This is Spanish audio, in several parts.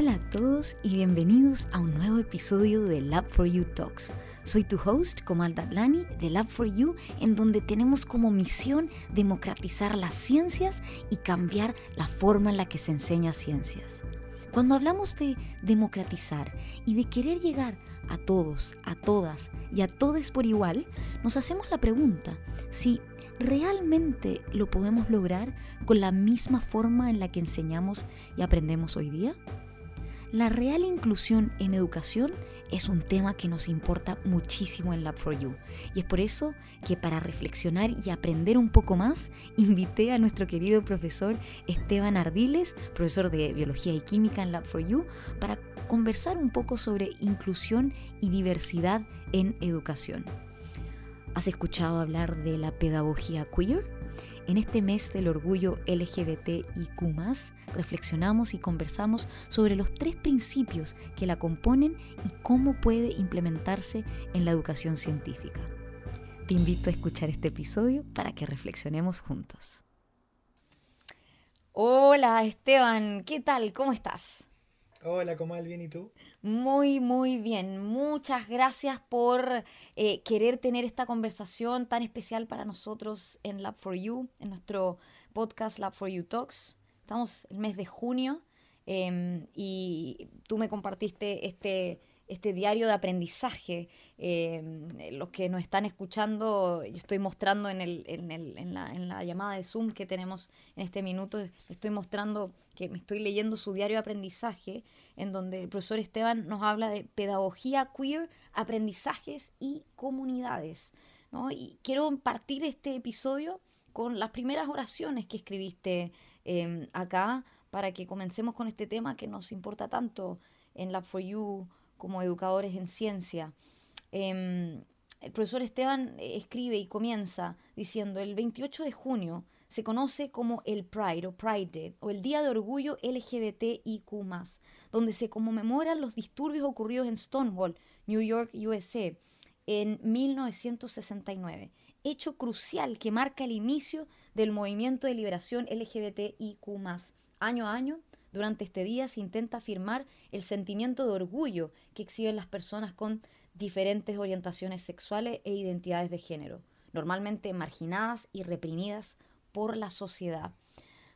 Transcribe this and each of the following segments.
Hola a todos y bienvenidos a un nuevo episodio de Lab for You Talks. Soy tu host, Komal Datlani, de Lab for You, en donde tenemos como misión democratizar las ciencias y cambiar la forma en la que se enseña ciencias. Cuando hablamos de democratizar y de querer llegar a todos, a todas y a todos por igual, nos hacemos la pregunta si realmente lo podemos lograr con la misma forma en la que enseñamos y aprendemos hoy día. La real inclusión en educación es un tema que nos importa muchísimo en Lab4U y es por eso que para reflexionar y aprender un poco más invité a nuestro querido profesor Esteban Ardiles, profesor de Biología y Química en Lab4U, para conversar un poco sobre inclusión y diversidad en educación. ¿Has escuchado hablar de la pedagogía queer? En este mes del orgullo LGBTIQ, reflexionamos y conversamos sobre los tres principios que la componen y cómo puede implementarse en la educación científica. Te invito a escuchar este episodio para que reflexionemos juntos. Hola Esteban, ¿qué tal? ¿Cómo estás? Hola, Comal, ¿bien y tú? Muy, muy bien. Muchas gracias por eh, querer tener esta conversación tan especial para nosotros en Lab for You, en nuestro podcast Lab for You Talks. Estamos el mes de junio em, y tú me compartiste este, este diario de aprendizaje. Eh, los que nos están escuchando, yo estoy mostrando en, el, en, la, llamada de Zoom que tenemos en este minuto, estoy mostrando que me estoy leyendo su diario de aprendizaje, en donde el profesor Esteban nos habla de pedagogía queer, aprendizajes y comunidades. ¿no? Y quiero partir este episodio con las primeras oraciones que escribiste eh, acá para que comencemos con este tema que nos importa tanto en Lab for You como educadores en ciencia. Em, el profesor Esteban escribe y comienza diciendo, el 28 de junio se conoce como el Pride o Pride Day o el Día de Orgullo LGBTIQ, donde se conmemoran los disturbios ocurridos en Stonewall, New York, USA, en 1969. Hecho crucial que marca el inicio del movimiento de liberación LGBTIQ. Año a año, durante este día se intenta afirmar el sentimiento de orgullo que exhiben las personas con diferentes orientaciones sexuales e identidades de género, normalmente marginadas y reprimidas por la sociedad.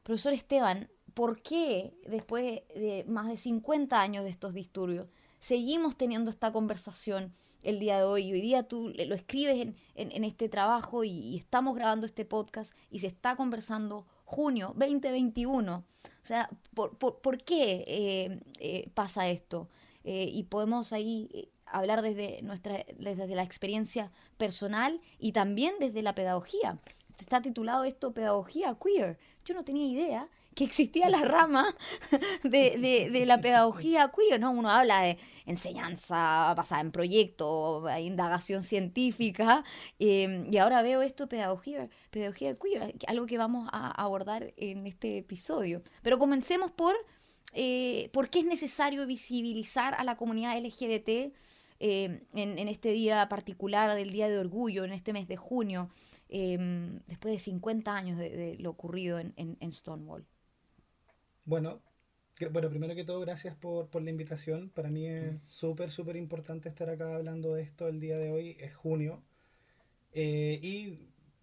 Profesor Esteban, ¿por qué después de más de 50 años de estos disturbios seguimos teniendo esta conversación el día de hoy? Hoy día tú lo escribes en, este trabajo y, estamos grabando este podcast y se está conversando junio 2021. O sea, ¿por, por, qué eh, eh, pasa esto? Eh, y podemos ahí hablar desde, nuestra, desde la experiencia personal y también desde la pedagogía. Está titulado esto Pedagogía Queer. Yo no tenía idea que existía la rama de, de, la pedagogía queer, ¿no? Uno habla de enseñanza basada en proyectos, indagación científica, em, y ahora veo esto, pedagogía, pedagogía queer, algo que vamos a abordar en este episodio. Pero comencemos por eh, por qué es necesario visibilizar a la comunidad LGBT em, en, este día particular del Día de Orgullo, en este mes de junio, em, después de 50 años de, lo ocurrido en Stonewall. Bueno, bueno, primero que todo, gracias por, por la invitación. Para mí es súper, súper importante estar acá hablando de esto el día de hoy. Es junio. Eh, y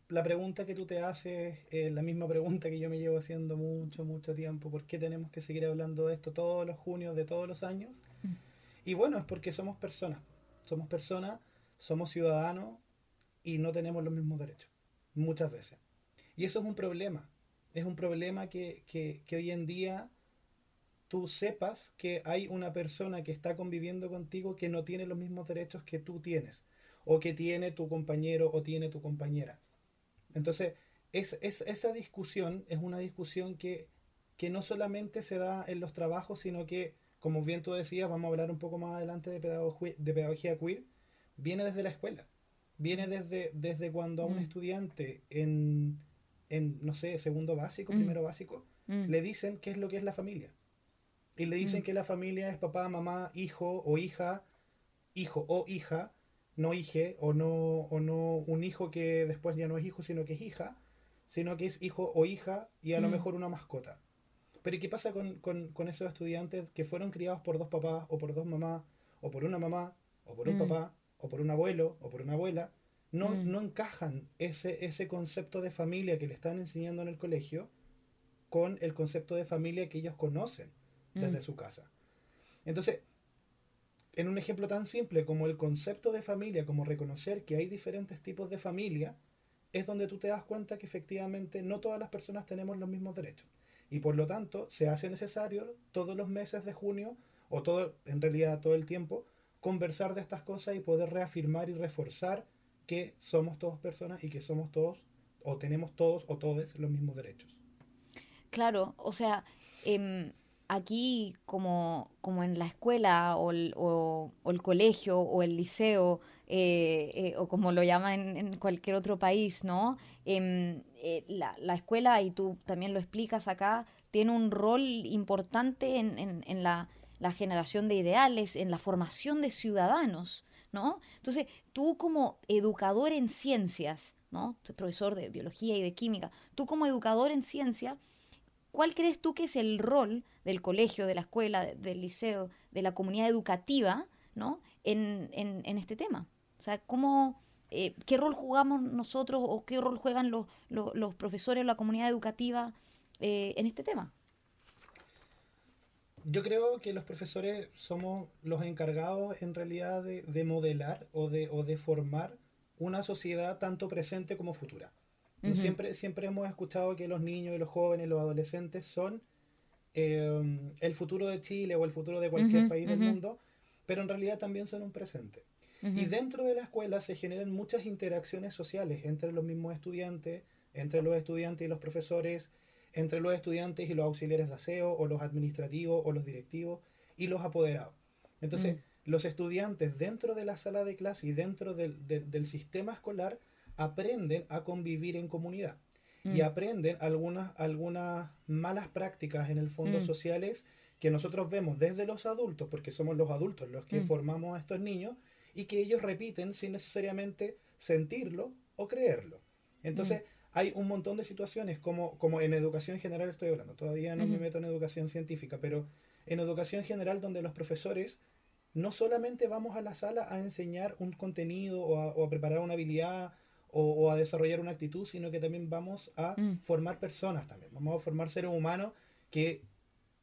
la pregunta que tú te haces es la misma pregunta que yo me llevo haciendo mucho, mucho tiempo. ¿Por qué tenemos que seguir hablando de esto todos los junios de todos los años? Mm. Y bueno, es porque somos personas. Somos personas, somos ciudadanos y no tenemos los mismos derechos. Muchas veces. Y eso es un problema es un problema que, que, que, hoy en día tú sepas que hay una persona que está conviviendo contigo que no tiene los mismos derechos que tú tienes, o que tiene tu compañero o tiene tu compañera. Entonces, es, es, esa discusión es una discusión que, que no solamente se da en los trabajos, sino que, como bien tú decías, vamos a hablar un poco más adelante de pedagogía, de pedagogía queer, viene desde la escuela. Viene desde, desde cuando a un mm. estudiante en, en, no sé, segundo básico, mm. primero básico, mm. le dicen qué es lo que es la familia. Y le dicen mm. que la familia es papá, mamá, hijo o hija, hijo o hija, no hije, o no, o no un hijo que después ya no es hijo, sino que es hija, sino que es hijo o hija y a lo mejor una mascota. Pero ¿y qué pasa con, con, con, esos estudiantes que fueron criados por dos papás o por dos mamás o por una mamá o por un papá o por un abuelo o por una abuela? No, mm. no encajan ese, ese concepto de familia que le están enseñando en el colegio con el concepto de familia que ellos conocen desde mm. su casa. Entonces, en un ejemplo tan simple como el concepto de familia, como reconocer que hay diferentes tipos de familia, es donde tú te das cuenta que efectivamente no todas las personas tenemos los mismos derechos. Y por lo tanto, se hace necesario todos los meses de junio, o todo, en realidad todo el tiempo, conversar de estas cosas y poder reafirmar y reforzar que somos todos personas y que somos todos, o tenemos todos o todos los mismos derechos. Claro, o sea, em, aquí como, como en la escuela o el, colegio o el liceo, eh, eh, o como lo llaman en, cualquier otro país, ¿no? Em, eh, la, la, escuela, y tú también lo explicas acá, tiene un rol importante en, la, generación de ideales, en la formación de ciudadanos, ¿no? Entonces, tú como educador en ciencias, ¿no? profesor de biología y de química, tú como educador en ciencia, ¿cuál crees tú que es el rol del colegio, de la escuela, del liceo, de la comunidad educativa, ¿no? En, en, este tema. O sea, ¿cómo, eh, ¿qué rol jugamos nosotros o qué rol juegan los, los, profesores o la comunidad educativa eh, en este tema? Yo creo que los profesores somos los encargados en realidad de, de modelar o de, o de formar una sociedad tanto presente como futura. siempre, siempre hemos escuchado que los niños y los jóvenes, los adolescentes son Em, el futuro de Chile o el futuro de cualquier país del mundo, pero en realidad también son un presente. Y dentro de la escuela se generan muchas interacciones sociales entre los mismos estudiantes, entre los estudiantes y los profesores, entre los estudiantes y los auxiliares de aseo, o los administrativos, o los directivos, y los apoderados. Entonces, mm. los estudiantes dentro de la sala de clase y dentro del, del sistema escolar aprenden a convivir en comunidad y mm. aprenden algunas, algunas malas prácticas en el fondo mm. sociales que nosotros vemos desde los adultos, porque somos los adultos los que mm. formamos a estos niños, y que ellos repiten sin necesariamente sentirlo o creerlo. Entonces, hay un montón de situaciones, como, como en educación general estoy hablando, todavía no me meto en educación científica, pero en educación general donde los profesores no solamente vamos a la sala a enseñar un contenido o a, o a preparar una habilidad o, a desarrollar una actitud, sino que también vamos a mm. formar personas también. Vamos a formar seres humanos que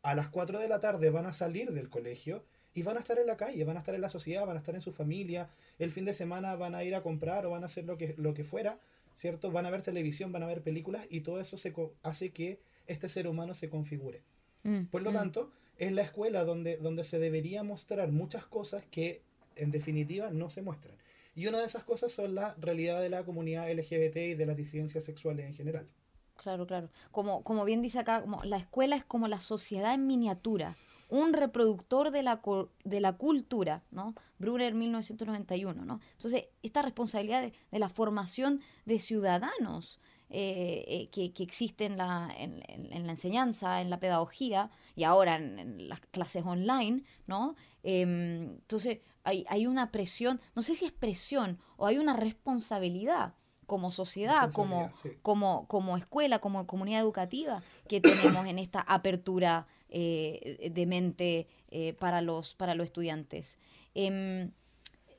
a las 4 de la tarde van a salir del colegio y van a estar en la calle, van a estar en la sociedad, van a estar en su familia, el fin de semana van a ir a comprar o van a hacer lo que, lo que fuera, ¿cierto? Van a ver televisión, van a ver películas y todo eso se hace que este ser humano se configure. Mm, Por lo mm. tanto, es la escuela donde, donde se debería mostrar muchas cosas que en definitiva no se muestran. Y una de esas cosas son la realidad de la comunidad LGBT y de las disidencias sexuales en general. Claro, claro. Como, como bien dice acá, como la escuela es como la sociedad en miniatura, un reproductor de la, de la cultura, ¿no? Brunner 1991, ¿no? Entonces, esta responsabilidad de, la formación de ciudadanos eh, eh, que, que, existe en la, en, la enseñanza, en la pedagogía y ahora en, las clases online, ¿no? Em, entonces, hay, una presión, no sé si es presión o hay una responsabilidad como sociedad, como, como, como escuela, como comunidad educativa que tenemos en esta apertura eh, de mente eh, para, los, para los estudiantes. Em,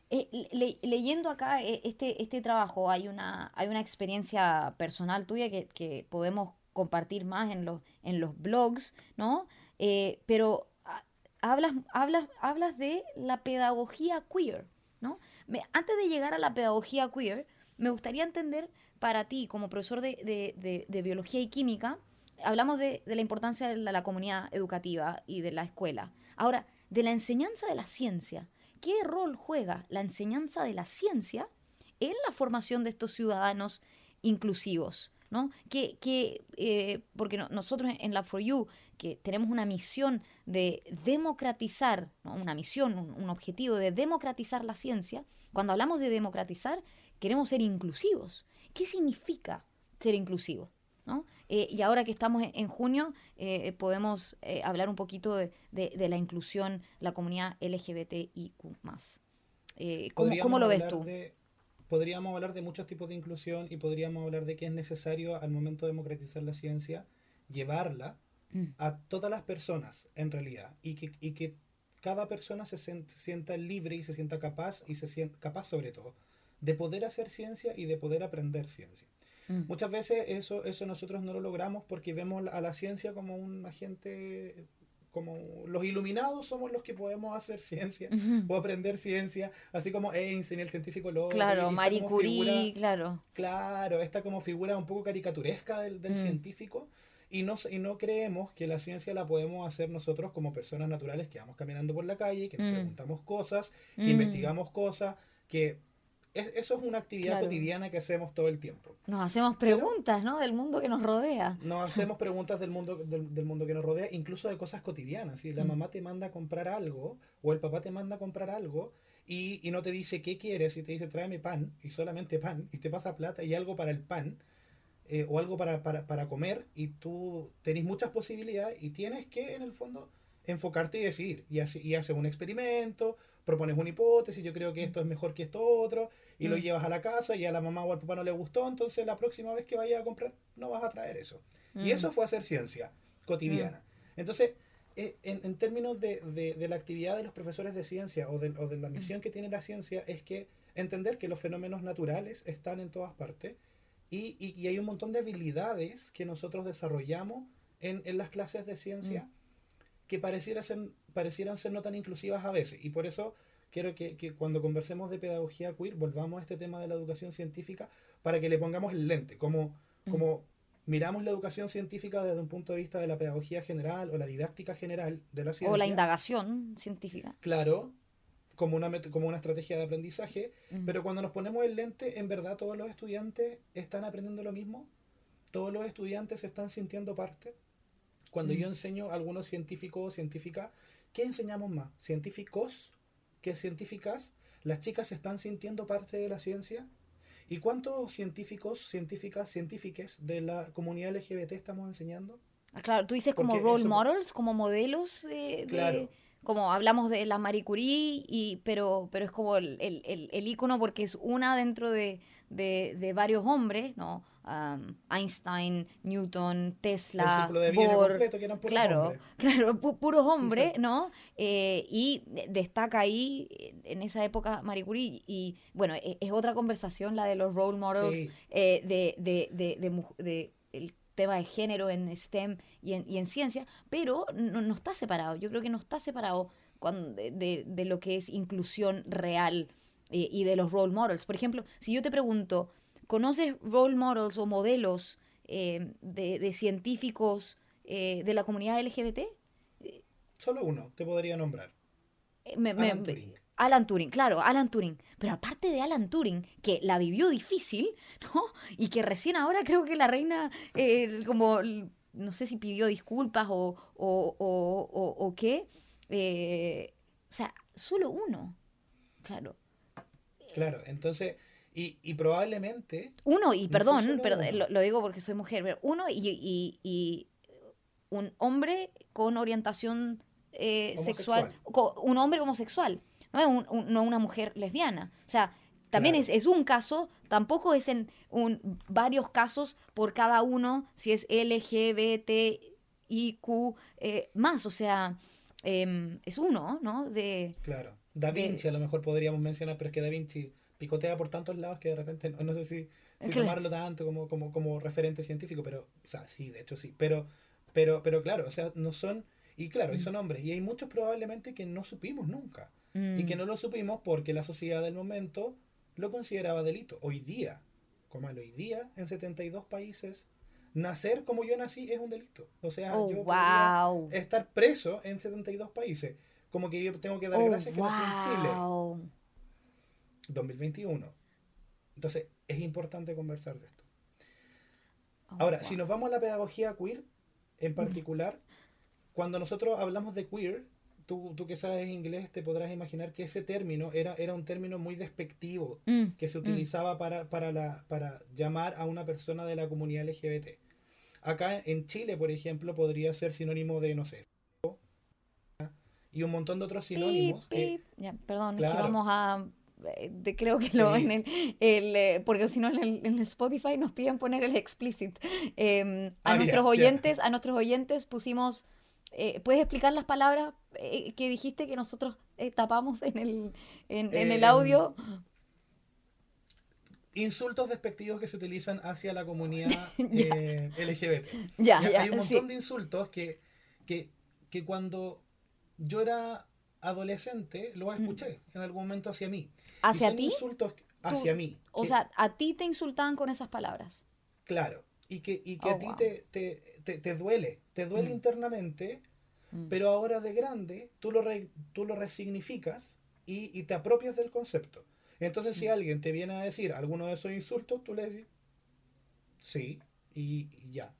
eh, leyendo acá este, este trabajo, hay una, hay una experiencia personal tuya que, que podemos compartir más en los, en los blogs, ¿no? pero hablas, hablas, hablas de la pedagogía queer, ¿no? Antes de llegar a la pedagogía queer, me gustaría entender para ti, como profesor de, biología y química, hablamos de, la importancia de la, comunidad educativa y de la escuela. Ahora, de la enseñanza de la ciencia, ¿qué rol juega la enseñanza de la ciencia en la formación de estos ciudadanos inclusivos? ¿no? Que, que eh, porque nosotros en la For You, que tenemos una misión de democratizar, una misión, un, objetivo de democratizar la ciencia, cuando hablamos de democratizar, queremos ser inclusivos. ¿Qué significa ser inclusivo? ¿no? Eh, y ahora que estamos en, junio, eh, podemos hablar un poquito de, la inclusión, la comunidad LGBTIQ. ¿cómo, ¿Cómo lo ves tú? podríamos hablar de muchos tipos de inclusión y podríamos hablar de que es necesario al momento de democratizar la ciencia llevarla mm. a todas las personas, en realidad, y que, y que cada persona se, sienta libre y se sienta capaz, y se sienta capaz sobre todo, de poder hacer ciencia y de poder aprender ciencia. Mm. Muchas veces eso, eso nosotros no lo logramos porque vemos a la ciencia como un agente como los iluminados somos los que podemos hacer ciencia o aprender ciencia, así como Einstein, el científico loco. Claro, Marie Curie, claro. Claro, esta como figura un poco caricaturesca del, del mm. científico. Y no, y no creemos que la ciencia la podemos hacer nosotros como personas naturales que vamos caminando por la calle, que nos mm. preguntamos cosas, que mm. investigamos cosas, que eso es una actividad cotidiana que hacemos todo el tiempo. Nos hacemos preguntas, ¿no? Del mundo que nos rodea. Nos hacemos preguntas del mundo, del, mundo que nos rodea, incluso de cosas cotidianas. Si la mm. mamá te manda a comprar algo o el papá te manda a comprar algo y, y no te dice qué quieres y te dice tráeme pan y solamente pan y te pasa plata y algo para el pan eh, o algo para, para, para comer y tú tenés muchas posibilidades y tienes que en el fondo enfocarte y decidir. Y, así, y haces un experimento propones una hipótesis, yo creo que esto es mejor que esto otro, y lo mm. llevas a la casa y a la mamá o al papá no le gustó, entonces la próxima vez que vayas a comprar no vas a traer eso. Y mm. eso fue hacer ciencia cotidiana. Mm. Entonces, eh, en, en, términos de, de, la actividad de los profesores de ciencia o de, o de la misión que tiene la ciencia, es que entender que los fenómenos naturales están en todas partes y, y, hay un montón de habilidades que nosotros desarrollamos en, en las clases de ciencia que pareciera ser, parecieran ser no tan inclusivas a veces. Y por eso quiero que, que, cuando conversemos de pedagogía queer volvamos a este tema de la educación científica para que le pongamos el lente, como, mm. como miramos la educación científica desde un punto de vista de la pedagogía general o la didáctica general de la ciencia. O la indagación científica. Claro, como una, como una estrategia de aprendizaje, mm. pero cuando nos ponemos el lente, en verdad todos los estudiantes están aprendiendo lo mismo, todos los estudiantes se están sintiendo parte. Cuando yo enseño a algunos científicos o científicas, ¿qué enseñamos más? ¿Científicos que científicas? ¿Las chicas se están sintiendo parte de la ciencia? ¿Y cuántos científicos, científicas, científiques de la comunidad LGBT estamos enseñando? Ah, claro, tú dices como role models, como modelos de, Claro. Como hablamos de la Marie Curie, y, pero, pero es como el, el, el, icono porque es una dentro de, de, de varios hombres, ¿no? Einstein, Newton, Tesla, Bohr, claro, claro, puros hombres, ¿no? Eh, y destaca ahí en esa época Marie Curie y bueno, e, es, otra conversación la de los role models eh, de, de, de, de, el tema de género en STEM y en, y en ciencia, pero no, no, está separado. Yo creo que no está separado cuando, de, de, lo que es inclusión real eh, y de los role models. Por ejemplo, si yo te pregunto, ¿Conoces role models o modelos eh, de, científicos eh, de la comunidad LGBT? Solo uno, te podría nombrar. Eh, Alan Turing. Alan Turing, claro, Alan Turing. Pero aparte de Alan Turing, que la vivió difícil, ¿no? Y que recién ahora creo que la reina, como, no sé si pidió disculpas o, o, o, o qué. o sea, solo uno, claro. Claro, entonces y, probablemente... Uno, y perdón, pero lo, digo porque soy mujer, uno y, un hombre con orientación eh, sexual, un hombre homosexual, no, no una mujer lesbiana. O sea, también es, es, un caso, tampoco es en un, varios casos por cada uno, si es LGBTIQ eh, más, o sea, em, es uno, ¿no? De, claro. Da Vinci a lo mejor podríamos mencionar, pero es que Da Vinci picotea por tantos lados que de repente no, sé si, tomarlo tanto como, como, como referente científico, pero, o sea, sí, de hecho sí, pero, pero, pero claro, o sea, no son, y claro, y son mm. hombres, y hay muchos probablemente que no supimos nunca, y que mm. no lo supimos porque la sociedad del momento lo consideraba delito. Hoy día, como hoy día, en 72 países, nacer como yo nací es un delito. O sea, oh, yo wow. estar preso en 72 países. Como que yo tengo que dar oh, gracias que nací en Chile. 2021. Entonces, es importante conversar de esto. Oh, Ahora, si nos vamos a la pedagogía queer, en particular, cuando nosotros hablamos de queer, tú, tú que sabes inglés te podrás imaginar que ese término era, era un término muy despectivo mm, que se mm. utilizaba para, para, la, para llamar a una persona de la comunidad LGBT. Acá en Chile, por ejemplo, podría ser sinónimo de, no sé, y un montón de otros sinónimos. Ya, perdón, vamos a eh, creo que lo en el, eh, porque si no en el, Spotify nos piden poner el explicit. Em, a ah, nuestros oyentes, a nuestros oyentes pusimos, ¿puedes explicar las palabras que dijiste que nosotros tapamos en el, en, el em, audio? Insultos despectivos que se utilizan hacia la comunidad LGBT. Ya, Hay un montón de insultos que, que, que cuando yo era adolescente lo mm. escuché en algún momento hacia mí. ¿Hacia ti? Insultos hacia mí. O sea, a ti te insultaban con esas palabras. Claro. Y que, y que oh, a ti te, te, te, duele. Te duele mm. internamente, mm. pero ahora de grande tú lo, tú lo resignificas y, y, te apropias del concepto. Entonces, si alguien te viene a decir alguno de esos insultos, tú le dices, sí, y, y ya.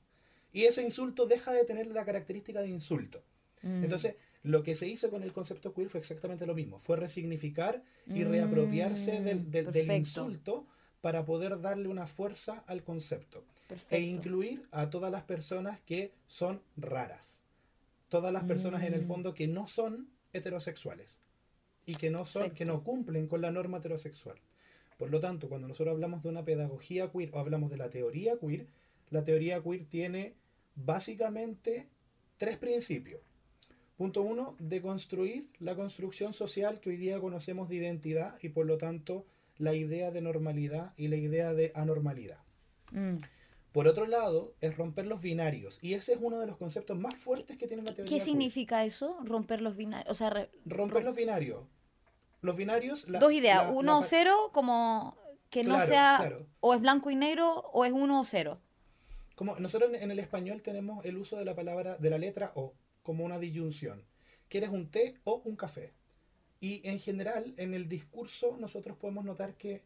Y ese insulto deja de tener la característica de insulto. Entonces, lo que se hizo con el concepto queer fue exactamente lo mismo, fue resignificar y reapropiarse del, del, insulto para poder darle una fuerza al concepto e incluir a todas las personas que son raras, todas las personas en el mm. fondo que no son heterosexuales y que no son que no cumplen con la norma heterosexual. Por lo tanto, cuando nosotros hablamos de una pedagogía queer o hablamos de la teoría queer, la teoría queer tiene básicamente tres principios. Punto uno, de construir la construcción social que hoy día conocemos de identidad y por lo tanto la idea de normalidad y la idea de anormalidad. Mm. Por otro lado, es romper los binarios. Y ese es uno de los conceptos más fuertes que tiene la teoría. ¿Qué significa eso? Romper los binarios. O sea, romper los binarios. Los binarios. Dos ideas. uno o cero, como que no sea. O es blanco y negro, o es uno o cero. Como nosotros en el español tenemos el uso de la palabra, de la letra O como una disyunción. ¿Quieres un té o un café? Y en general, en el discurso, nosotros podemos notar que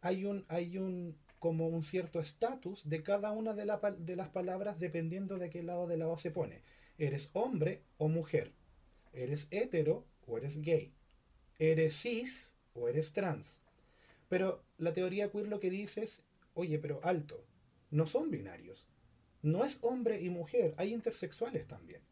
hay un, hay un como un cierto estatus de cada una de, de las palabras dependiendo de qué lado de la se pone. ¿Eres hombre o mujer? ¿Eres hetero o eres gay? ¿Eres cis o eres trans? Pero la teoría queer lo que dice es, oye, pero alto, no son binarios. No es hombre y mujer, hay intersexuales también.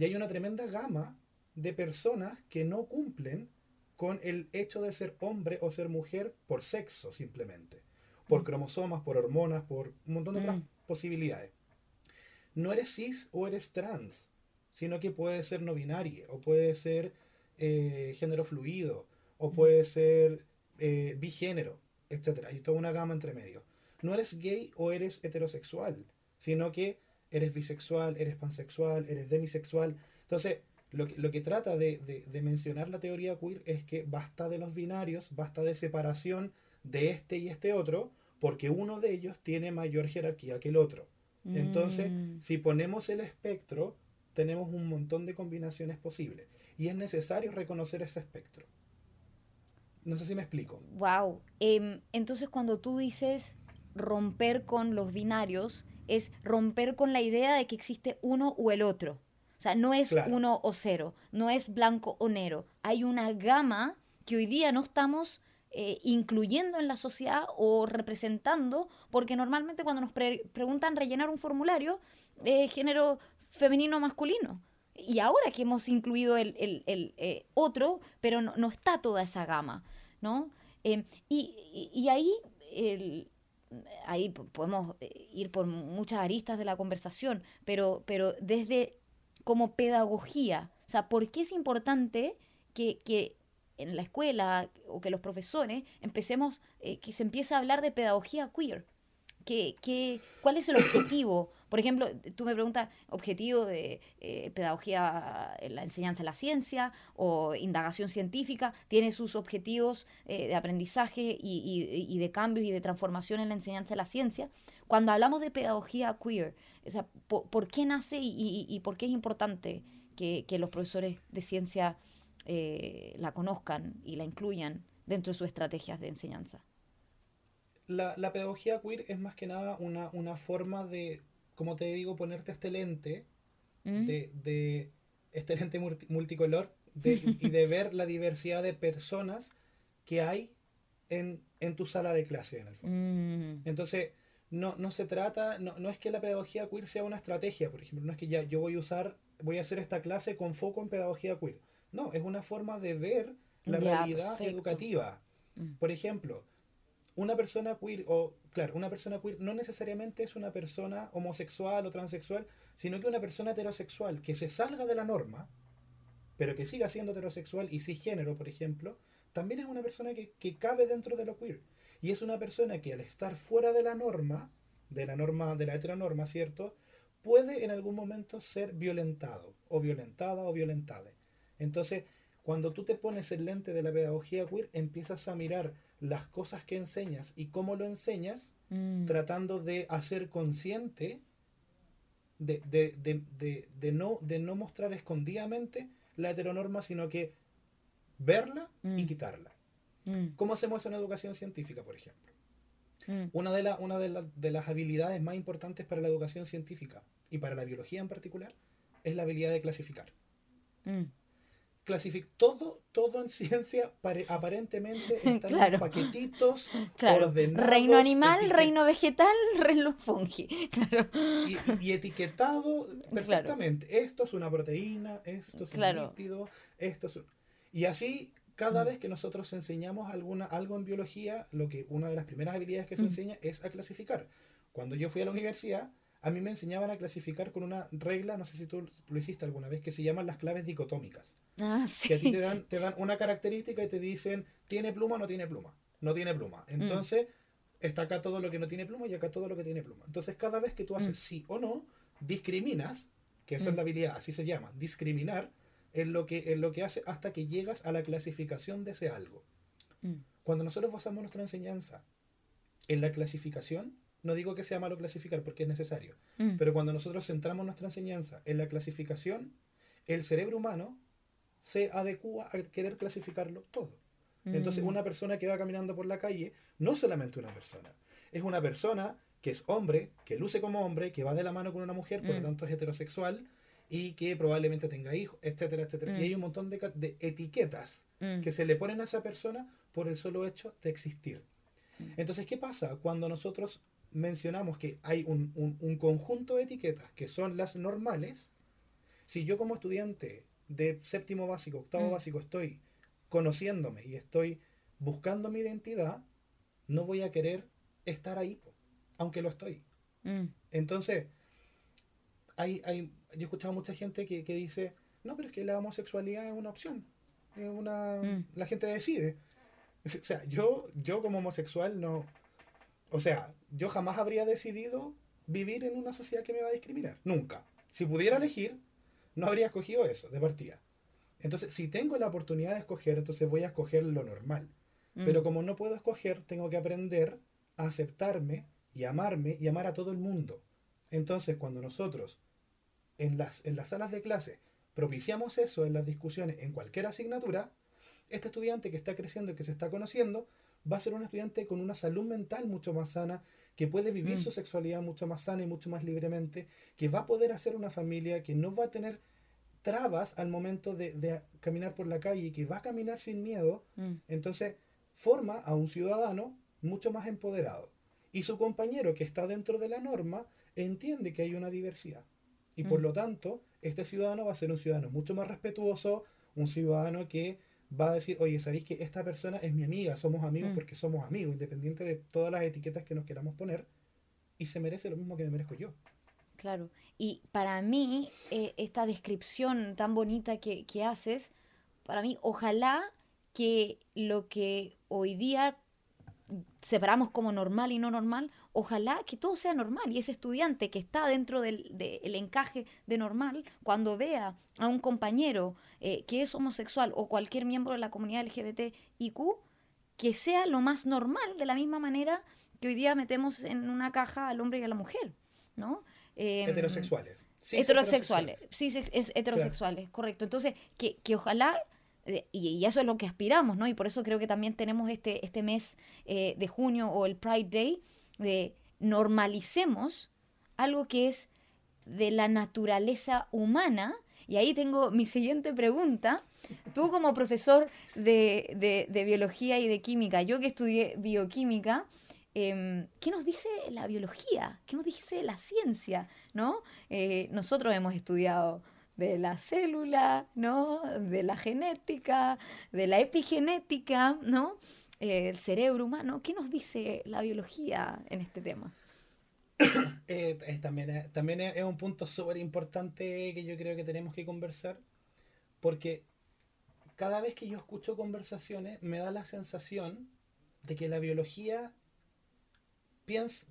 Y hay una tremenda gama de personas que no cumplen con el hecho de ser hombre o ser mujer por sexo simplemente, por mm. cromosomas, por hormonas, por un montón de otras mm. posibilidades. No eres cis o eres trans, sino que puede ser no binario, o puede ser eh, género fluido, o mm. puede ser eh, bigénero, etc. Hay toda una gama entre medio. No eres gay o eres heterosexual, sino que eres bisexual, eres pansexual, eres demisexual. Entonces, lo que, lo que trata de, mencionar la teoría queer es que basta de los binarios, basta de separación de este y este otro, porque uno de ellos tiene mayor jerarquía que el otro. Entonces, mm. si ponemos el espectro, tenemos un montón de combinaciones posibles. Y es necesario reconocer ese espectro. No sé si me explico. Wow. Em, entonces, cuando tú dices romper con los binarios, es romper con la idea de que existe uno o el otro. O sea, no es uno o cero, no es blanco o negro. Hay una gama que hoy día no estamos eh, incluyendo en la sociedad o representando, porque normalmente cuando nos preguntan rellenar un formulario, es género femenino o masculino. Y ahora que hemos incluido el, eh, otro, pero no, está toda esa gama, ¿no? Eh, y, y, ahí ahí podemos eh, ir por muchas aristas de la conversación, pero, pero desde como pedagogía, o sea, ¿por qué es importante que, en la escuela o que los profesores empecemos, eh, que se empiece a hablar de pedagogía queer? ¿Qué, cuál es el objetivo? Por ejemplo, tú me preguntas, objetivo de eh, pedagogía en la enseñanza de la ciencia o indagación científica, tiene sus objetivos eh, de aprendizaje y, de cambios y de transformación en la enseñanza de la ciencia. Cuando hablamos de pedagogía queer, por, qué nace y, por qué es importante que, los profesores de ciencia eh, la conozcan y la incluyan dentro de sus estrategias de enseñanza? La, pedagogía queer es más que nada una forma de como te digo, ponerte este lente, mm. de, este lente multicolor, y de ver la diversidad de personas que hay en, tu sala de clase, en el fondo. Mm. Entonces, no, no se trata, no, no, es que la pedagogía queer sea una estrategia, por ejemplo, no es que ya yo voy a usar, voy a hacer esta clase con foco en pedagogía queer. No, es una forma de ver la realidad educativa. Mm. Por ejemplo, una persona queer, o claro, una persona queer no necesariamente es una persona homosexual o transexual, sino que una persona heterosexual que se salga de la norma, pero que siga siendo heterosexual y cisgénero, por ejemplo, también es una persona que, que cabe dentro de lo queer. Y es una persona que al estar fuera de la norma, de la norma, de la heteronorma, ¿cierto? Puede en algún momento ser violentado, o violentada, o violentada. Entonces, cuando tú te pones el lente de la pedagogía queer, empiezas a mirar las cosas que enseñas y cómo lo enseñas, mm. tratando de hacer consciente, de, de, de, de, no, de no mostrar escondidamente la heteronorma, sino que verla y mm. quitarla. Mm. ¿Cómo hacemos eso en educación científica, por ejemplo? Una, de, una de, de las habilidades más importantes para la educación científica y para la biología en particular es la habilidad de clasificar clasific todo, todo en ciencia aparentemente está en paquetitos ordenados. Reino animal, reino vegetal, reino fungi. Y, etiquetado perfectamente. Esto es una proteína, esto es un lípido, esto es Y así, cada mm. vez que nosotros enseñamos alguna, algo en biología, lo que una de las primeras habilidades que se mm. enseña es a clasificar. Cuando yo fui a la universidad, a mí me enseñaban a clasificar con una regla, no sé si tú lo hiciste alguna vez, que se llaman las claves dicotómicas. Ah, sí. Que a ti te dan, te dan una característica y te dicen, ¿tiene pluma o no tiene pluma? No tiene pluma. Mm. Entonces, está acá todo lo que no tiene pluma y acá todo lo que tiene pluma. Entonces, cada vez que tú haces mm. sí o no, discriminas, que eso es mm. la habilidad, así se llama, discriminar, es lo, que, es lo que hace hasta que llegas a la clasificación de ese algo. Cuando nosotros basamos nuestra enseñanza en la clasificación, no digo que sea malo clasificar porque es necesario, mm. pero cuando nosotros centramos nuestra enseñanza en la clasificación, el cerebro humano se adecua a querer clasificarlo todo. Entonces, mm. una persona que va caminando por la calle, no solamente una persona, es una persona que es hombre, que luce como hombre, que va de la mano con una mujer, por lo mm. tanto es heterosexual y que probablemente tenga hijos, etcétera, etcétera. Y hay un montón de, de etiquetas que se le ponen a esa persona por el solo hecho de existir. Entonces, ¿qué pasa cuando nosotros mencionamos que hay un, conjunto de etiquetas que son las normales, si yo como estudiante de séptimo básico, octavo mm. básico, estoy conociéndome y estoy buscando mi identidad, no voy a querer estar ahí, aunque lo estoy. Mm. Entonces, hay, hay, yo he escuchado mucha gente que, dice, no, pero es que la homosexualidad es una opción, es una, mm. la gente decide. O sea, yo, yo como homosexual no, o sea, yo jamás habría decidido vivir en una sociedad que me va a discriminar. Nunca. Si pudiera elegir, no habría escogido eso de partida. Entonces, si tengo la oportunidad de escoger, entonces voy a escoger lo normal. Mm. Pero como no puedo escoger, tengo que aprender a aceptarme y amarme y amar a todo el mundo. Entonces, cuando nosotros en las, en las salas de clase propiciamos eso en las discusiones en cualquier asignatura, este estudiante que está creciendo y que se está conociendo va a ser un estudiante con una salud mental mucho más sana, que puede vivir mm. su sexualidad mucho más sana y mucho más libremente, que va a poder hacer una familia, que no va a tener trabas al momento de, caminar por la calle, que va a caminar sin miedo, mm. entonces forma a un ciudadano mucho más empoderado. Y su compañero que está dentro de la norma entiende que hay una diversidad. Y por mm. lo tanto, este ciudadano va a ser un ciudadano mucho más respetuoso, un ciudadano que va a decir, oye, ¿sabéis que esta persona es mi amiga? Somos amigos mm. porque somos amigos, independiente de todas las etiquetas que nos queramos poner, y se merece lo mismo que me merezco yo. Claro, y para mí, eh, esta descripción tan bonita que, que haces, para mí, ojalá que lo que hoy día separamos como normal y no normal, ojalá que todo sea normal y ese estudiante que está dentro del, encaje de normal, cuando vea a un compañero eh, que es homosexual o cualquier miembro de la comunidad LGBTIQ, que sea lo más normal, de la misma manera que hoy día metemos en una caja al hombre y a la mujer, ¿no? Em, heterosexuales. heterosexuales. Sí, es heterosexuales, correcto. Entonces, que, que ojalá eh, y, eso es lo que aspiramos, ¿no? Y por eso creo que también tenemos este, este mes eh, de junio o el Pride Day, de normalicemos algo que es de la naturaleza humana. Y ahí tengo mi siguiente pregunta. Tú como profesor de, biología y de química, yo que estudié bioquímica, em, ¿qué nos dice la biología? ¿Qué nos dice la ciencia? ¿no? Eh, nosotros hemos estudiado de la célula, ¿no? De la genética, de la epigenética, ¿no? El cerebro humano. ¿Qué nos dice la biología en este tema? Eh, también, también es un punto súper importante que yo creo que tenemos que conversar, porque cada vez que yo escucho conversaciones me da la sensación de que la biología piensa,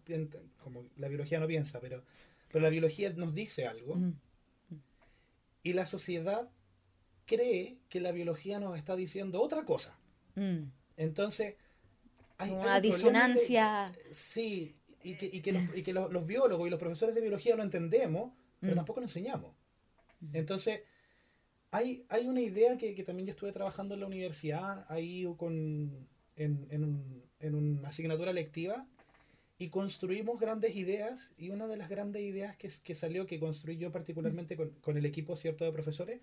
como la biología no piensa, pero, pero la biología nos dice algo, mm. y la sociedad cree que la biología nos está diciendo otra cosa. Mm. Entonces, hay una disonancia. sí, y que, y que, los, y que los, biólogos y los profesores de biología lo entendemos, pero mm. tampoco lo enseñamos. Mm. Entonces, hay, hay una idea que, que, también yo estuve trabajando en la universidad, ahí con, en, en, un, en una asignatura lectiva, y construimos grandes ideas, y una de las grandes ideas que, que salió, que construí yo particularmente con, con el equipo cierto de profesores,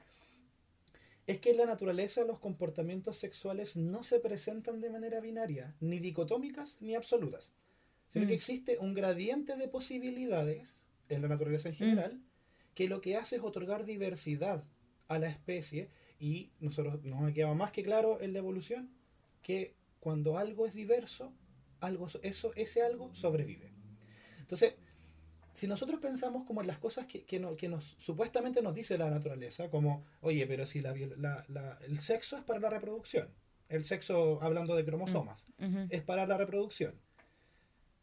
es que en la naturaleza los comportamientos sexuales no se presentan de manera binaria, ni dicotómicas ni absolutas sino que mm. existe un gradiente de posibilidades en la naturaleza en mm. general que lo que hace es otorgar diversidad a la especie y nosotros nos ha quedado más que claro en la evolución que cuando algo es diverso, algo, eso, ese algo sobrevive. Entonces, si nosotros pensamos como en las cosas que, que, nos supuestamente nos dice la naturaleza, como, oye, pero si la, el sexo es para la reproducción, el sexo, hablando de cromosomas, mm. es para la reproducción.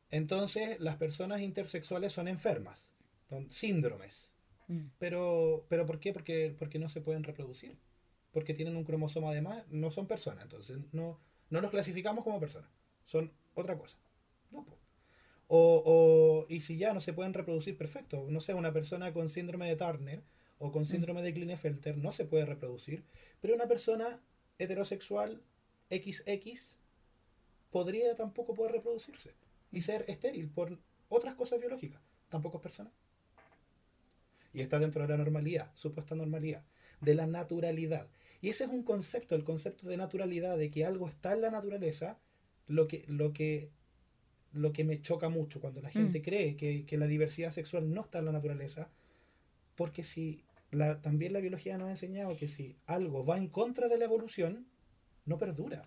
Entonces, las personas intersexuales son enfermas, son síndromes. Mm. Pero, ¿Pero por qué? Porque, porque no se pueden reproducir. Porque tienen un cromosoma además, no son personas. Entonces, no, no los clasificamos como personas. Son otra cosa. O, o, y si ya no se pueden reproducir, perfecto. No sé, una persona con síndrome de Turner o con mm. síndrome de Klinefelter no se puede reproducir. Pero una persona heterosexual XX podría tampoco poder reproducirse y ser estéril por otras cosas biológicas. Tampoco es persona. Y está dentro de la normalidad, supuesta normalidad, de la naturalidad. Y ese es un concepto, el concepto de naturalidad, de que algo está en la naturaleza, lo que, lo que, lo que me choca mucho cuando la gente mm. cree que, que, la diversidad sexual no está en la naturaleza, porque si la, también la biología nos ha enseñado que si algo va en contra de la evolución, no perdura.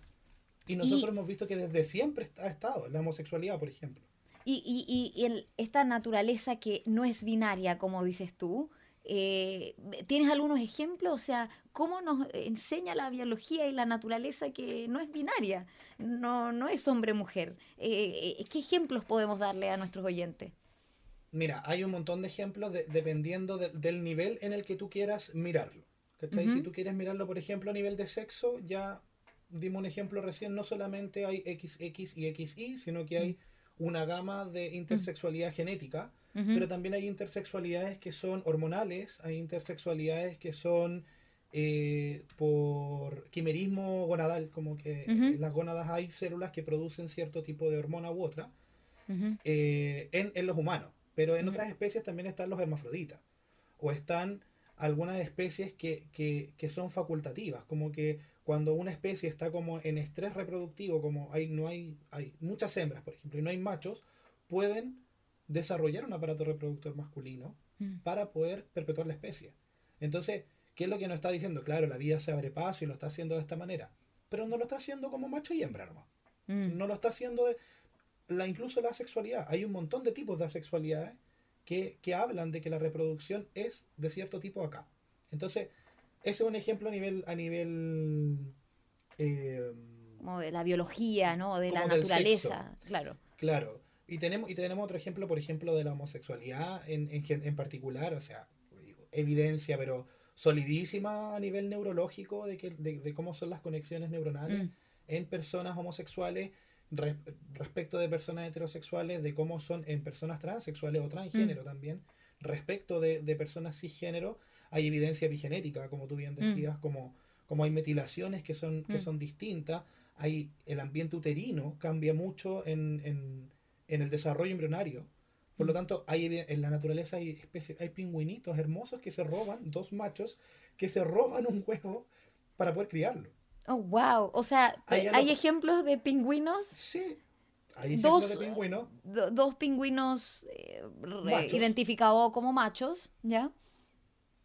Y nosotros hemos visto que desde siempre ha estado la homosexualidad, por ejemplo. Y, y, y esta naturaleza que no es binaria, como dices tú, eh, ¿tienes algunos ejemplos? O sea, ¿cómo nos enseña la biología y la naturaleza que no es binaria? No, no es hombre-mujer. Eh, eh, ¿Qué ejemplos podemos darle a nuestros oyentes? Mira, hay un montón de ejemplos dependiendo del nivel en el que tú quieras mirarlo. Si tú quieres mirarlo, por ejemplo, a nivel de sexo, ya dimos un ejemplo recién, no solamente hay XX y XY, sino que hay una gama de intersexualidad genética, pero también hay intersexualidades que son hormonales, hay intersexualidades que son eh, por quimerismo gonadal, como que en las gónadas hay células que producen cierto tipo de hormona u otra eh, en, en, los humanos, pero en otras especies también están los hermafroditas, o están algunas especies que, que, que son facultativas, como que cuando una especie está como en estrés reproductivo, como hay, no hay, hay muchas hembras, por ejemplo, y no hay machos, pueden desarrollar un aparato reproductor masculino mm. para poder perpetuar la especie. Entonces, ¿qué es lo que nos está diciendo? Claro, la vida se abre paso y lo está haciendo de esta manera, pero no lo está haciendo como macho y hembra nomás. Mm. No lo está haciendo de... La, incluso la sexualidad. Hay un montón de tipos de asexualidades que, que hablan de que la reproducción es de cierto tipo acá. Entonces, ese es un ejemplo a nivel, a nivel eh, como de la biología, ¿no? De la naturaleza, claro. Claro. Y tenemos, y tenemos otro ejemplo, por ejemplo, de la homosexualidad en, en, en particular, o sea, evidencia, pero solidísima a nivel neurológico de, que, de, cómo son las conexiones neuronales mm. en personas homosexuales respecto de personas heterosexuales, de cómo son en personas transexuales o transgénero mm. también, respecto de, de personas cisgénero hay evidencia epigenética, como tú bien mm. decías, como, como hay metilaciones que son, que mm. son distintas, hay el ambiente uterino cambia mucho en, en, en el desarrollo embrionario. Por lo mm. tanto, hay, en la naturaleza hay especies, hay pingüinitos hermosos que se roban, dos machos, que se roban un huevo para poder criarlo. Oh, wow. O sea, ¿hay, ejemplos de pingüinos? Sí. Hay ejemplos de pingüinos. dos pingüinos eh, identificados como machos, ¿ya?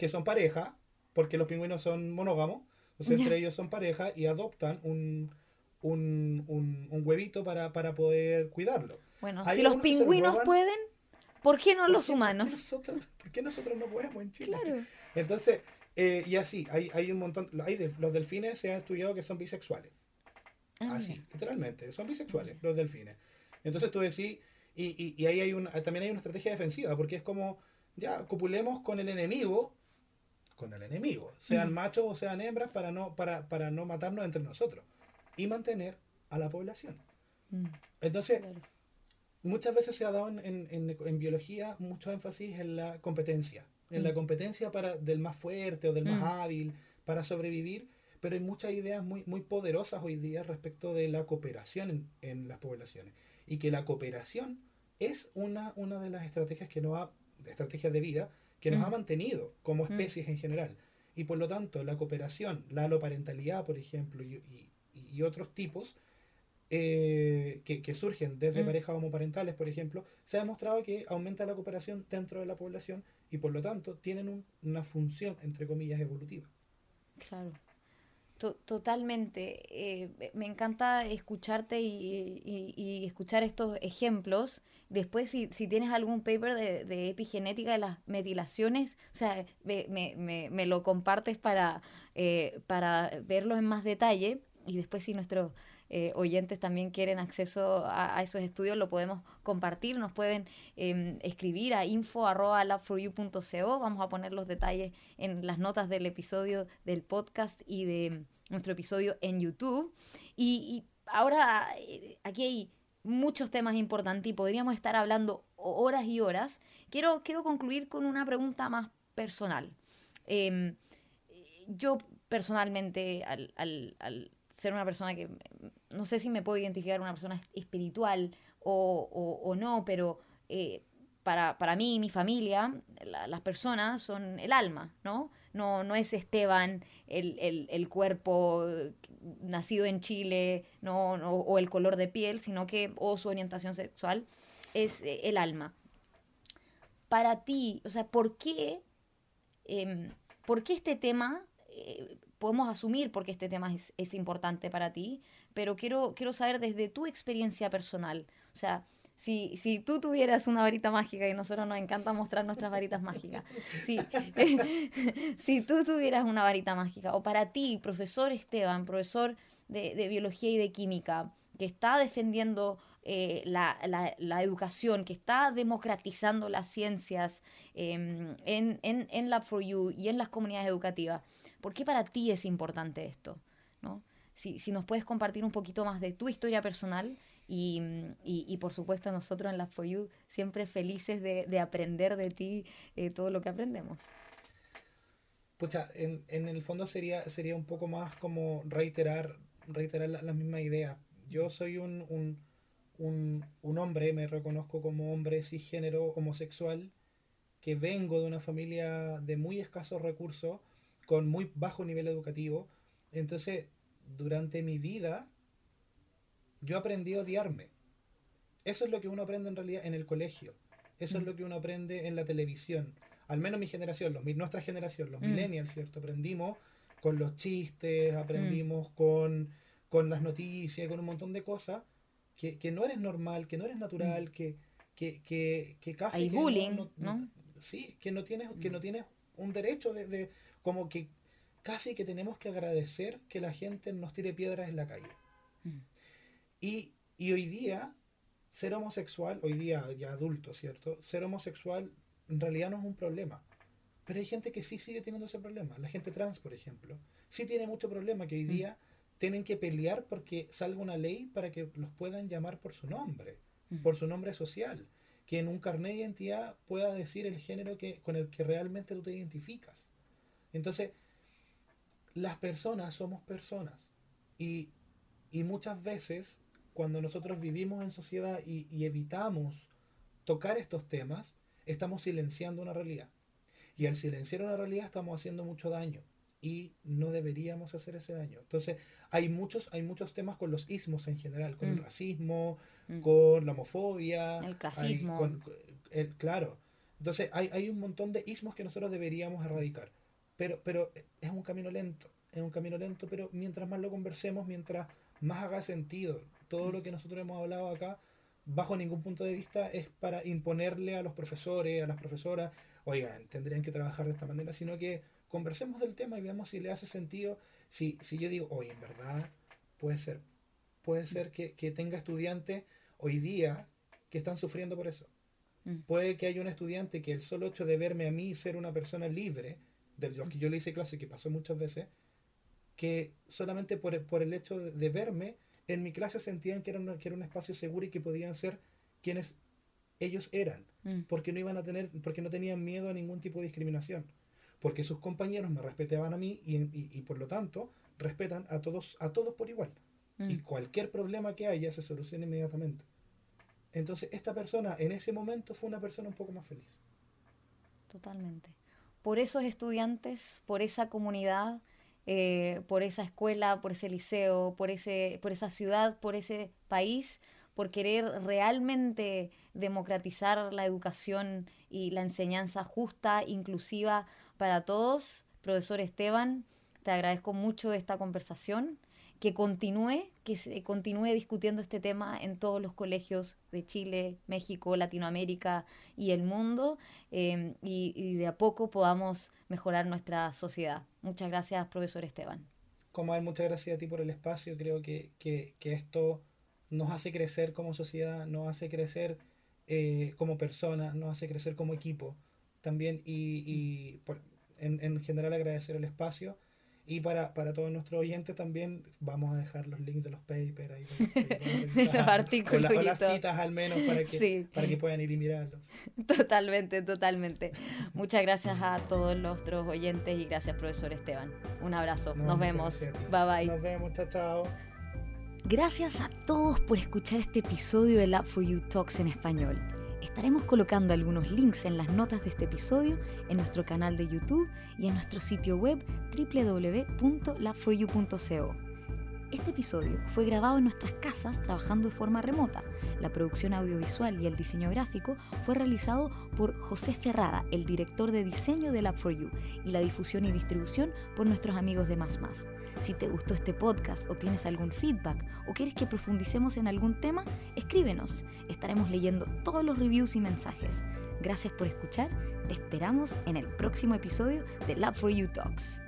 que son pareja, porque los pingüinos son monógamos, entonces entre ellos son pareja y adoptan un, un, un, huevito para, para, poder cuidarlo. Bueno, si los pingüinos pueden, ¿por qué no los humanos? ¿por qué, nosotros, ¿por qué, nosotros, no podemos en Chile? Claro. Entonces, eh, y así, hay, hay un montón, hay los delfines se ha estudiado que son bisexuales. Ah, así, literalmente, son bisexuales los delfines. Entonces tú decís, y, y, y ahí hay una, también hay una estrategia defensiva, porque es como, ya, copulemos con el enemigo, con el enemigo, sean machos o sean hembras, para no, para, para no matarnos entre nosotros y mantener a la población. Mm. Entonces, muchas veces se ha dado en, en, en, biología mucho énfasis en la competencia, en la mm. competencia para, del más fuerte o del más mm. hábil para sobrevivir, pero hay muchas ideas muy, muy poderosas hoy día respecto de la cooperación en, las poblaciones y que la cooperación es una, una de las estrategias que no ha, estrategias de vida que nos ha mantenido como especies en general. Y por lo tanto, la cooperación, la aloparentalidad, por ejemplo, y, y otros tipos eh, que, surgen desde mm. parejas homoparentales, por ejemplo, se ha demostrado que aumenta la cooperación dentro de la población y por lo tanto tienen una función, entre comillas, evolutiva. Claro. Totalmente. Eh, me encanta escucharte y, escuchar estos ejemplos. Después, si, tienes algún paper de, epigenética de las metilaciones, o sea, me, lo compartes para, eh, para verlo en más detalle y después si nuestros eh, oyentes también quieren acceso a, esos estudios, lo podemos compartir, nos pueden em, escribir a info.labforyou.co, vamos a poner los detalles en las notas del episodio del podcast y de nuestro episodio en YouTube. Y, ahora eh, aquí hay muchos temas importantes y podríamos estar hablando horas y horas. Quiero, quiero concluir con una pregunta más personal. Em, yo personalmente, al, ser una persona que no sé si me puedo identificar una persona espiritual o, no, pero eh, para, para, mí y mi familia, las personas son el alma, ¿no? No, no es Esteban el, cuerpo nacido en Chile no, o el color de piel, sino que, o su orientación sexual, es eh, el alma. Para ti, o sea, ¿por qué, em, ¿por qué este tema eh, podemos asumir porque este tema es, importante para ti, pero quiero, quiero saber desde tu experiencia personal. O sea, si, si tú tuvieras una varita mágica, y nosotros nos encanta mostrar nuestras varitas mágicas, si, si tú tuvieras una varita mágica, o para ti, profesor Esteban, profesor de, biología y de química, que está defendiendo eh, la, educación, que está democratizando las ciencias em, en, en, en Lab4U y en las comunidades educativas, ¿Por qué para ti es importante esto? ¿No? Si, nos puedes compartir un poquito más de tu historia personal y, por supuesto nosotros en la For You siempre felices de, aprender de ti eh, todo lo que aprendemos. Pucha, en, el fondo sería, sería un poco más como reiterar, reiterar la, la misma idea. Yo soy un, un, un, un, hombre, me reconozco como hombre cisgénero homosexual, que vengo de una familia de muy escasos recursos con muy bajo nivel educativo. Entonces, durante mi vida, yo aprendí a odiarme. Eso es lo que uno aprende en realidad en el colegio. Eso es mm. lo que uno aprende en la televisión. Al menos mi generación, los, nuestra generación, los mm. millennials, ¿cierto? Aprendimos con los chistes, aprendimos mm. con, con, las noticias, con un montón de cosas, que, que, no eres normal, que no eres natural, que, que, que, que casi... Hay bullying, no, Sí, que no tienes, que no tienes un derecho de, como que casi que tenemos que agradecer que la gente nos tire piedras en la calle. Mm. Y, hoy día, ser homosexual, hoy día ya adulto, ¿cierto? Ser homosexual en realidad no es un problema. Pero hay gente que sí sigue teniendo ese problema. La gente trans, por ejemplo, sí tiene mucho problema que hoy mm. día tienen que pelear porque salga una ley para que los puedan llamar por su nombre, mm. por su nombre social. Que en un carnet de identidad pueda decir el género que, con el que realmente tú te identificas. Entonces, las personas somos personas y, muchas veces cuando nosotros vivimos en sociedad y, evitamos tocar estos temas, estamos silenciando una realidad. Y al silenciar una realidad estamos haciendo mucho daño y no deberíamos hacer ese daño. Entonces, hay muchos, hay muchos temas con los ismos en general, con el mm. racismo, mm. con la homofobia, el clasismo. claro. Entonces, hay, hay un montón de ismos que nosotros deberíamos erradicar. Pero, pero es un camino lento. es un camino lento, pero mientras más lo conversemos, mientras más haga sentido todo lo que nosotros hemos hablado acá, bajo ningún punto de vista es para imponerle a los profesores, a las profesoras, oigan, tendrían que trabajar de esta manera, sino que conversemos del tema y veamos si le hace sentido, si, si yo digo, oye, en verdad, puede ser, puede ser que, que tenga estudiantes hoy día que están sufriendo por eso. Mm. Puede que haya un estudiante que el solo hecho de verme a mí ser una persona libre, de lo que yo le hice clase, que pasó muchas veces, que solamente por, por el hecho de, verme, en mi clase sentían que era, que era un espacio seguro y que podían ser quienes ellos eran, mm. porque no iban a tener, porque no tenían miedo a ningún tipo de discriminación, porque sus compañeros me respetaban a mí y, y, por lo tanto respetan a todos, a todos por igual. Mm. Y cualquier problema que haya se soluciona inmediatamente. Entonces, esta persona en ese momento fue una persona un poco más feliz. Totalmente. Por esos estudiantes, por esa comunidad, eh, por esa escuela, por ese liceo, por, ese, por esa ciudad, por ese país, por querer realmente democratizar la educación y la enseñanza justa, inclusiva para todos. Profesor Esteban, te agradezco mucho esta conversación que continúe, que se continúe discutiendo este tema en todos los colegios de Chile, México, Latinoamérica y el mundo, em, y, de a poco podamos mejorar nuestra sociedad. Muchas gracias, profesor Esteban. Como muchas gracias a ti por el espacio. Creo que, esto nos hace crecer como sociedad, nos hace crecer eh, como personas, nos hace crecer como equipo también, y, en, en general agradecer el espacio y para, para todos nuestros oyentes también vamos a dejar los links de los papers ahí. los artículos. O, las citas al menos para que, para que puedan ir y mirarlos. Totalmente, totalmente. Muchas gracias a todos nuestros oyentes y gracias profesor Esteban. Un abrazo. Nos vemos. Bye bye. Nos vemos. Chao, chao. Gracias a todos por escuchar este episodio de Lab for You Talks en español. Estaremos colocando algunos links en las notas de este episodio en nuestro canal de YouTube y en nuestro sitio web www.labforyou.co. Este episodio fue grabado en nuestras casas trabajando de forma remota. La producción audiovisual y el diseño gráfico fue realizado por José Ferrada, el director de diseño de Lab4U, y la difusión y distribución por nuestros amigos de Más Más. Si te gustó este podcast o tienes algún feedback o quieres que profundicemos en algún tema, escríbenos. Estaremos leyendo todos los reviews y mensajes. Gracias por escuchar. Te esperamos en el próximo episodio de Lab4U Talks.